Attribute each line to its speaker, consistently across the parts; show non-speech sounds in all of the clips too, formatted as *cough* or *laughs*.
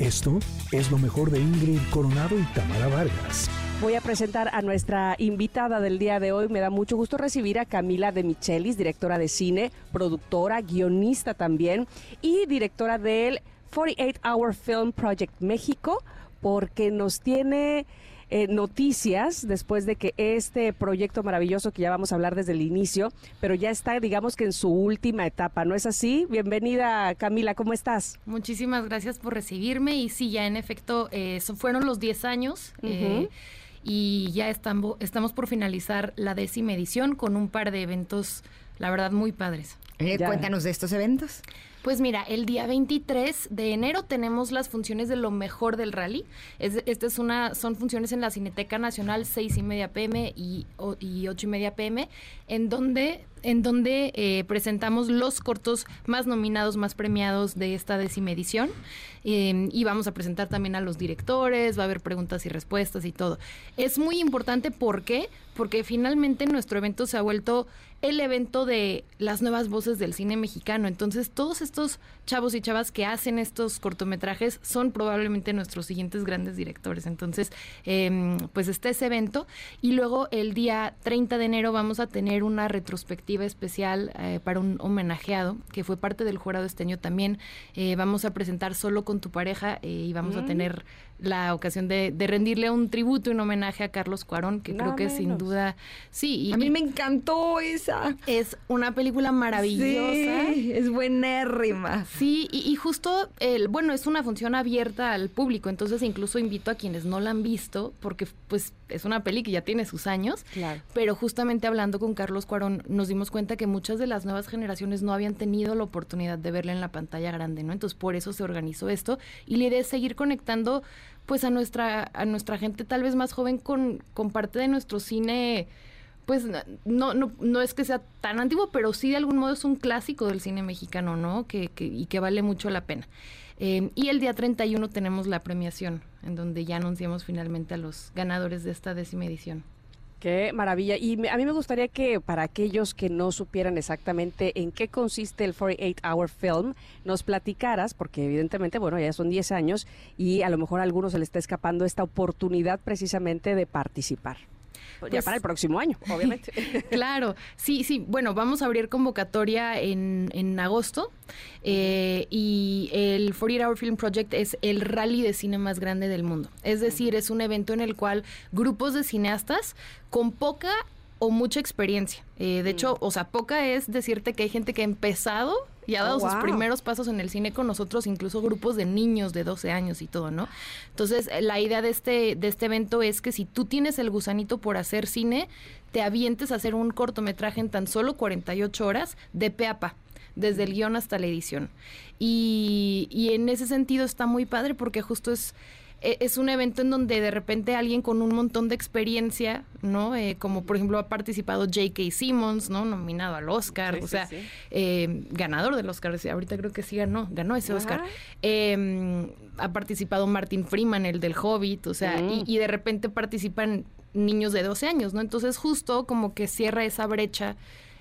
Speaker 1: Esto es lo mejor de Ingrid Coronado y Tamara Vargas.
Speaker 2: Voy a presentar a nuestra invitada del día de hoy. Me da mucho gusto recibir a Camila de Michelis, directora de cine, productora, guionista también y directora del 48 Hour Film Project México, porque nos tiene eh, noticias después de que este proyecto maravilloso que ya vamos a hablar desde el inicio, pero ya está, digamos que en su última etapa, ¿no es así? Bienvenida Camila, ¿cómo estás?
Speaker 3: Muchísimas gracias por recibirme y sí, ya en efecto, eh, fueron los 10 años. Eh, y ya estamos, estamos por finalizar la décima edición con un par de eventos, la verdad, muy padres.
Speaker 4: cuéntanos de estos eventos.
Speaker 3: Pues mira, el día 23 de enero tenemos las funciones de lo mejor del rally. Es, esta es una, son funciones en la Cineteca Nacional 6 y media pm y, y 8 y media pm, en donde en donde eh, presentamos los cortos más nominados, más premiados de esta décima edición. Em, y vamos a presentar también a los directores, va a haber preguntas y respuestas y todo. Es muy importante, ¿por qué? Porque finalmente nuestro evento se ha vuelto el evento de las nuevas voces del cine mexicano. Entonces, todos estos chavos y chavas que hacen estos cortometrajes son probablemente nuestros siguientes grandes directores. Entonces, em, pues está ese evento. Y luego el día 30 de enero vamos a tener una retrospectiva especial eh, para un homenajeado que fue parte del jurado este año también. Eh, vamos a presentar solo con tu pareja eh, y vamos a mm. tener la ocasión de, rendirle un tributo, y un homenaje a Carlos Cuarón, que creo que sin duda, sí.
Speaker 4: a mí me encantó esa.
Speaker 3: Es una película maravillosa.
Speaker 4: Sí, es buenérrima.
Speaker 3: Sí, y, justo, el, bueno, es una función abierta al público, entonces incluso invito a quienes no la han visto, porque pues es una peli que ya tiene sus años, claro. pero justamente hablando con Carlos Cuarón nos dimos cuenta que muchas de las nuevas generaciones no habían tenido la oportunidad de verla en la pantalla grande, ¿no? Entonces por eso se organizó esto y la idea es seguir conectando pues a nuestra a nuestra gente tal vez más joven con, con parte de nuestro cine pues no, no, no es que sea tan antiguo, pero sí de algún modo es un clásico del cine mexicano, ¿no? Que, que y que vale mucho la pena. Eh, y el día 31 tenemos la premiación, en donde ya anunciamos finalmente a los ganadores de esta décima edición.
Speaker 2: Qué maravilla. Y a mí me gustaría que para aquellos que no supieran exactamente en qué consiste el 48 Hour Film, nos platicaras, porque evidentemente, bueno, ya son 10 años y a lo mejor a algunos se les está escapando esta oportunidad precisamente de participar ya pues para el próximo año, obviamente. *laughs*
Speaker 3: claro, sí, sí. Bueno, vamos a abrir convocatoria en, en agosto eh, y el 48 Hour Film Project es el rally de cine más grande del mundo. Es decir, es un evento en el cual grupos de cineastas con poca o mucha experiencia. Eh, de hecho, o sea, poca es decirte que hay gente que ha empezado y ha dado oh, sus primeros pasos en el cine con nosotros, incluso grupos de niños de 12 años y todo, ¿no? Entonces, la idea de este, de este evento es que si tú tienes el gusanito por hacer cine, te avientes a hacer un cortometraje en tan solo 48 horas de pe a pa desde el guion hasta la edición. Y, y en ese sentido está muy padre porque justo es es un evento en donde de repente alguien con un montón de experiencia, ¿no? Eh, como por ejemplo ha participado J.K. Simmons, ¿no? Nominado al Oscar, o sea, eh, ganador del Oscar, ahorita creo que sí ganó, ganó ese Oscar. Em, ha participado Martin Freeman, el del Hobbit, o sea, y, mm. y, de repente participan niños de 12 años, ¿no? Entonces justo como que cierra esa brecha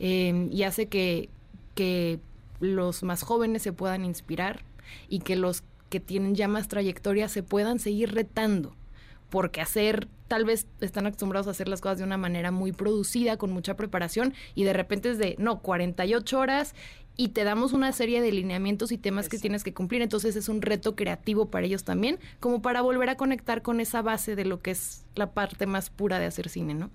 Speaker 3: em, y hace que, que los más jóvenes se puedan inspirar y que los que tienen ya más trayectoria se puedan seguir retando, porque hacer, tal vez están acostumbrados a hacer las cosas de una manera muy producida, con mucha preparación, y de repente es de, no, 48 horas y te damos una serie de lineamientos y temas que tienes que cumplir. Entonces es un reto creativo para ellos también, como para volver a conectar con esa base de lo que es la parte más pura de hacer cine, ¿no?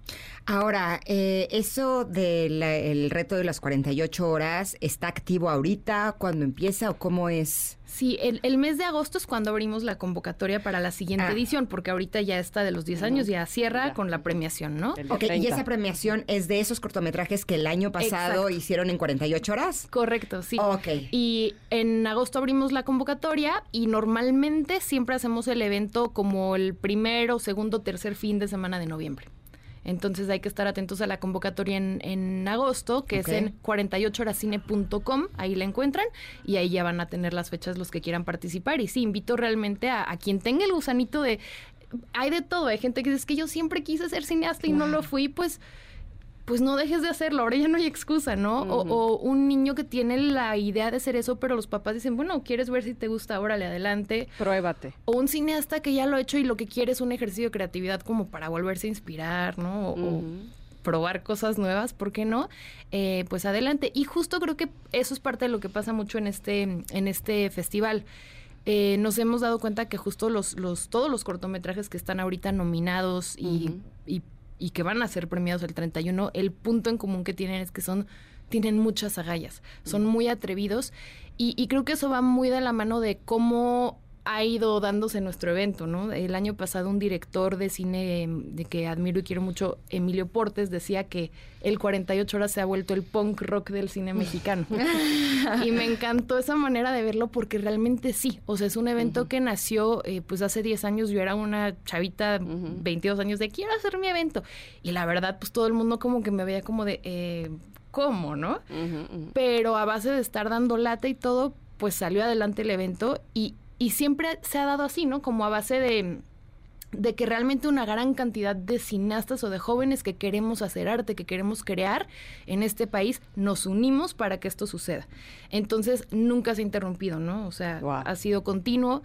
Speaker 4: Ahora, eh, eso del reto de las 48 horas, ¿está activo ahorita? ¿Cuándo empieza o cómo es?
Speaker 3: Sí, el, mes de agosto es cuando abrimos la convocatoria para la siguiente ah. edición, porque ahorita ya está de los 10 años, ya cierra con la premiación, ¿no?
Speaker 4: Ok, y esa premiación es de esos cortometrajes que el año pasado hicieron en 48 horas.
Speaker 3: Correcto, sí. Ok. Y en agosto abrimos la convocatoria y normalmente siempre hacemos el evento como el primero, segundo, tercer fin de semana de noviembre. Entonces hay que estar atentos a la convocatoria en, agosto, que es en 48horascine.com, ahí la encuentran y ahí ya van a tener las fechas los que quieran participar. Y sí, invito realmente a, quien tenga el gusanito de... Hay de todo, hay gente que dice que yo siempre quise ser cineasta y no lo fui, pues pues no dejes de hacerlo, ahora ya no hay excusa, ¿no? o, o, un niño que tiene la idea de hacer eso, pero los papás dicen, bueno, ¿quieres ver si te gusta? Órale, adelante.
Speaker 2: Pruébate.
Speaker 3: O un cineasta que ya lo ha hecho y lo que quiere es un ejercicio de creatividad como para volverse a inspirar, ¿no? O, probar cosas nuevas, ¿por qué no? Eh, pues adelante. Y justo creo que eso es parte de lo que pasa mucho en este, en este festival. Eh, nos hemos dado cuenta que justo los, los, todos los cortometrajes que están ahorita nominados y, y y que van a ser premiados el 31, el punto en común que tienen es que son tienen muchas agallas, son muy atrevidos y, y, creo que eso va muy de la mano de cómo ha ido dándose nuestro evento, ¿no? El año pasado un director de cine em, de que admiro y quiero mucho, Emilio Portes, decía que el 48 horas se ha vuelto el punk rock del cine mexicano. *laughs* y me encantó esa manera de verlo porque realmente sí, o sea, es un evento que nació, eh, pues hace 10 años yo era una chavita, 22 años de quiero hacer mi evento. Y la verdad, pues todo el mundo como que me veía como de, eh, ¿cómo, no? Pero a base de estar dando lata y todo, pues salió adelante el evento y, y siempre se ha dado así, ¿no? Como a base de, de que realmente una gran cantidad de cineastas o de jóvenes que queremos hacer arte, que queremos crear en este país, nos unimos para que esto suceda. Entonces, nunca se ha interrumpido, ¿no? O sea, ha sido continuo.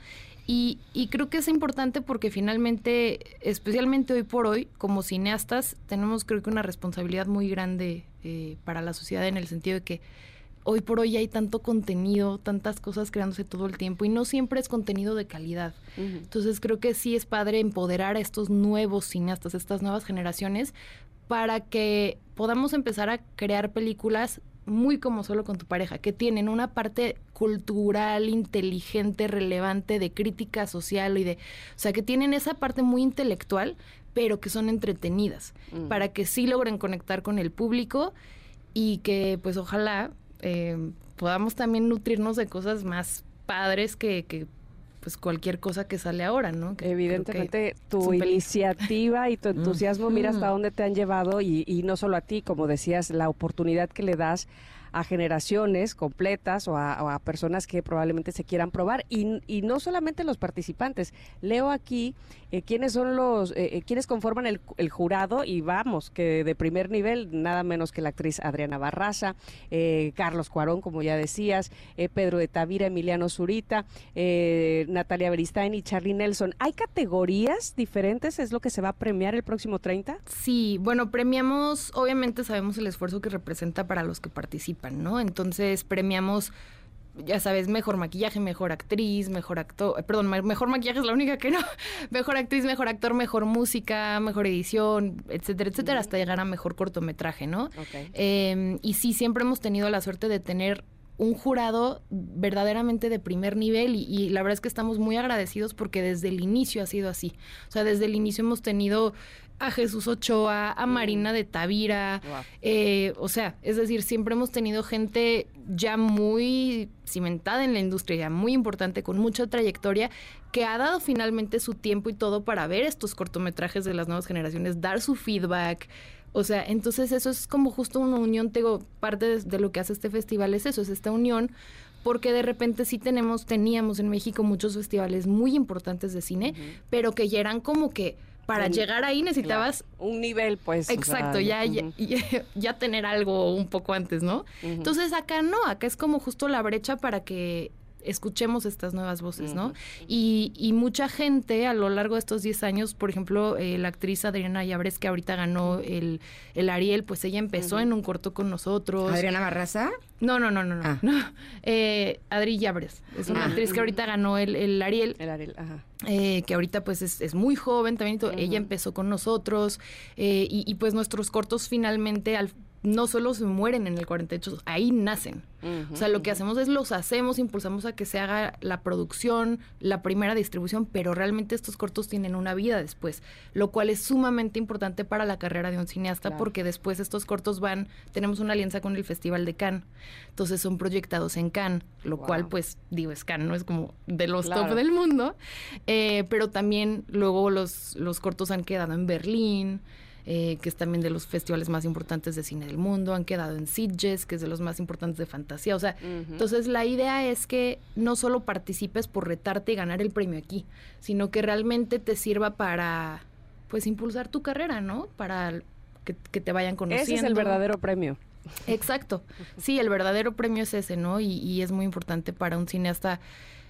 Speaker 3: Y, y, creo que es importante porque finalmente, especialmente hoy por hoy, como cineastas, tenemos creo que una responsabilidad muy grande eh, para la sociedad en el sentido de que hoy por hoy hay tanto contenido, tantas cosas creándose todo el tiempo y no siempre es contenido de calidad. Entonces creo que sí es padre empoderar a estos nuevos cineastas, estas nuevas generaciones, para que podamos empezar a crear películas muy como solo con tu pareja, que tienen una parte cultural, inteligente, relevante, de crítica social y de, o sea, que tienen esa parte muy intelectual, pero que son entretenidas, para que sí logren conectar con el público y que pues ojalá eh, podamos también nutrirnos de cosas más padres que, que pues cualquier cosa que sale ahora, ¿no?
Speaker 2: Evidentemente tu iniciativa y tu entusiasmo, mira hasta dónde te han llevado y, y, no solo a ti, como decías, la oportunidad que le das a generaciones completas o a, personas que probablemente se quieran probar y, no solamente los participantes. Leo aquí eh, quiénes son los, eh, eh quiénes conforman el, el, jurado y vamos, que de primer nivel, nada menos que la actriz Adriana Barraza, eh, Carlos Cuarón, como ya decías, Pedro de Tavira, Emiliano Zurita, Natalia Beristain y Charlie Nelson. ¿Hay categorías diferentes? ¿Es lo que se va a premiar el próximo 30?
Speaker 3: Sí, bueno, premiamos, obviamente sabemos el esfuerzo que representa para los que participan ¿no? Entonces premiamos ya sabes, mejor maquillaje, mejor actriz, mejor actor, eh, perdón, mejor maquillaje es la única que no, *laughs* mejor actriz, mejor actor, mejor música, mejor edición, etcétera, etcétera, hasta llegar a mejor cortometraje, ¿no? Em, y sí, siempre hemos tenido la suerte de tener un jurado verdaderamente de primer nivel y, y, la verdad es que estamos muy agradecidos porque desde el inicio ha sido así. O sea, desde el inicio hemos tenido a Jesús Ochoa, a Marina de Tavira, eh, o sea, es decir, siempre hemos tenido gente ya muy cimentada en la industria, ya muy importante, con mucha trayectoria, que ha dado finalmente su tiempo y todo para ver estos cortometrajes de las nuevas generaciones, dar su feedback. O sea, entonces eso es como justo una unión, tengo parte de, lo que hace este festival es eso, es esta unión porque de repente sí tenemos, teníamos en México muchos festivales muy importantes de cine, pero que ya eran como que para llegar ahí necesitabas
Speaker 2: un nivel, pues.
Speaker 3: Exacto, ya, *laughs* ya, tener algo un poco antes, ¿no? Entonces acá no, acá es como justo la brecha para que escuchemos estas nuevas voces, ¿no? Y, y, mucha gente a lo largo de estos 10 años, por ejemplo, eh, la actriz Adriana Llabres, que ahorita ganó el, el Ariel, pues ella empezó en un corto con nosotros.
Speaker 4: ¿Adriana Barraza?
Speaker 3: No, no, no, no, no. Ah. *laughs* Eh, Adri Llabres, es una ah. actriz que ahorita ganó el, el Ariel.
Speaker 2: El Ariel, ajá.
Speaker 3: Eh, que ahorita pues es, es, muy joven también, ella empezó con nosotros y, y, pues nuestros cortos finalmente al, no solo se mueren en el 48, ahí nacen. o sea, lo que hacemos es los hacemos, impulsamos a que se haga la producción, la primera distribución, pero realmente estos cortos tienen una vida después, lo cual es sumamente importante para la carrera de un cineasta porque después estos cortos van, tenemos una alianza con el Festival de Cannes, entonces son proyectados en Cannes, lo cual pues digo, es Cannes, no es como de los top del mundo, eh, pero también luego los, los cortos han quedado en Berlín, eh, que es también de los festivales más importantes de cine del mundo, han quedado en Sitges, que es de los más importantes de fantasía, o sea, entonces la idea es que no solo participes por retarte y ganar el premio aquí, sino que realmente te sirva para, pues, impulsar tu carrera, ¿no? Para que, que te vayan conociendo.
Speaker 2: Ese es el verdadero premio.
Speaker 3: Exacto. *laughs* Sí, el verdadero premio es ese, ¿no? Y, y es muy importante para un cineasta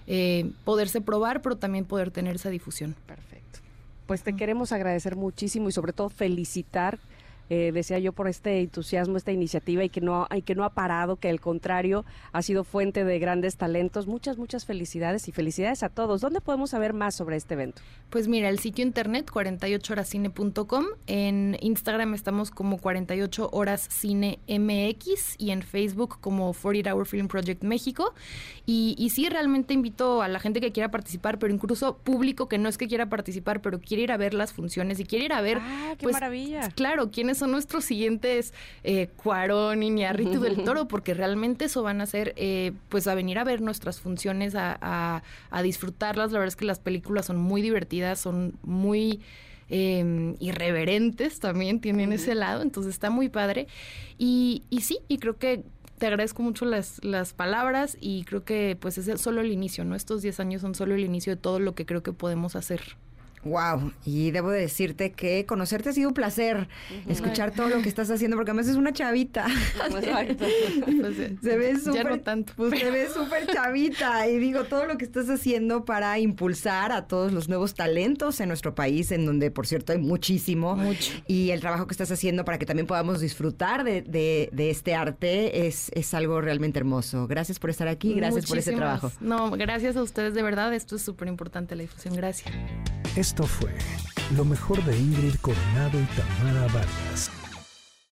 Speaker 3: eh, poderse probar, pero también poder tener esa difusión.
Speaker 2: Perfecto. Pues te queremos agradecer muchísimo y sobre todo felicitar eh, decía yo, por este entusiasmo, esta iniciativa y que, no, y que no ha parado, que al contrario ha sido fuente de grandes talentos. Muchas, muchas felicidades y felicidades a todos. ¿Dónde podemos saber más sobre este evento?
Speaker 3: Pues mira, el sitio internet 48horascine.com, en Instagram estamos como 48 horas cine MX y en Facebook como 40 Hour Film Project México. Y, y sí, realmente invito a la gente que quiera participar, pero incluso público que no es que quiera participar, pero quiere ir a ver las funciones y quiere ir a ver...
Speaker 2: ¡Ah, qué
Speaker 3: pues,
Speaker 2: maravilla!
Speaker 3: Claro, quiénes son nuestros siguientes eh, Cuarón, Iñárritu del Toro, *laughs* porque realmente eso van a ser, eh, pues a venir a ver nuestras funciones, a, a, a, disfrutarlas. La verdad es que las películas son muy divertidas, son muy eh, irreverentes también, tienen ese lado, entonces está muy padre. Y, y sí, y creo que te agradezco mucho las, las palabras y creo que pues es solo el inicio, ¿no? Estos 10 años son solo el inicio de todo lo que creo que podemos hacer.
Speaker 4: Wow, y debo decirte que conocerte ha sido un placer, uh -huh. escuchar todo lo que estás haciendo, porque además es una chavita.
Speaker 3: pues, *laughs*
Speaker 4: se ve súper,
Speaker 3: no tanto.
Speaker 4: Pues, se ve súper chavita y digo todo lo que estás haciendo para impulsar a todos los nuevos talentos en nuestro país, en donde por cierto hay muchísimo,
Speaker 3: Mucho.
Speaker 4: y el trabajo que estás haciendo para que también podamos disfrutar de, de, de este arte es, es, algo realmente hermoso. Gracias por estar aquí, gracias por ese trabajo.
Speaker 3: No, gracias a ustedes de verdad, esto es súper importante la difusión, gracias.
Speaker 1: Esto fue lo mejor de Ingrid Coronado y Tamara Vargas.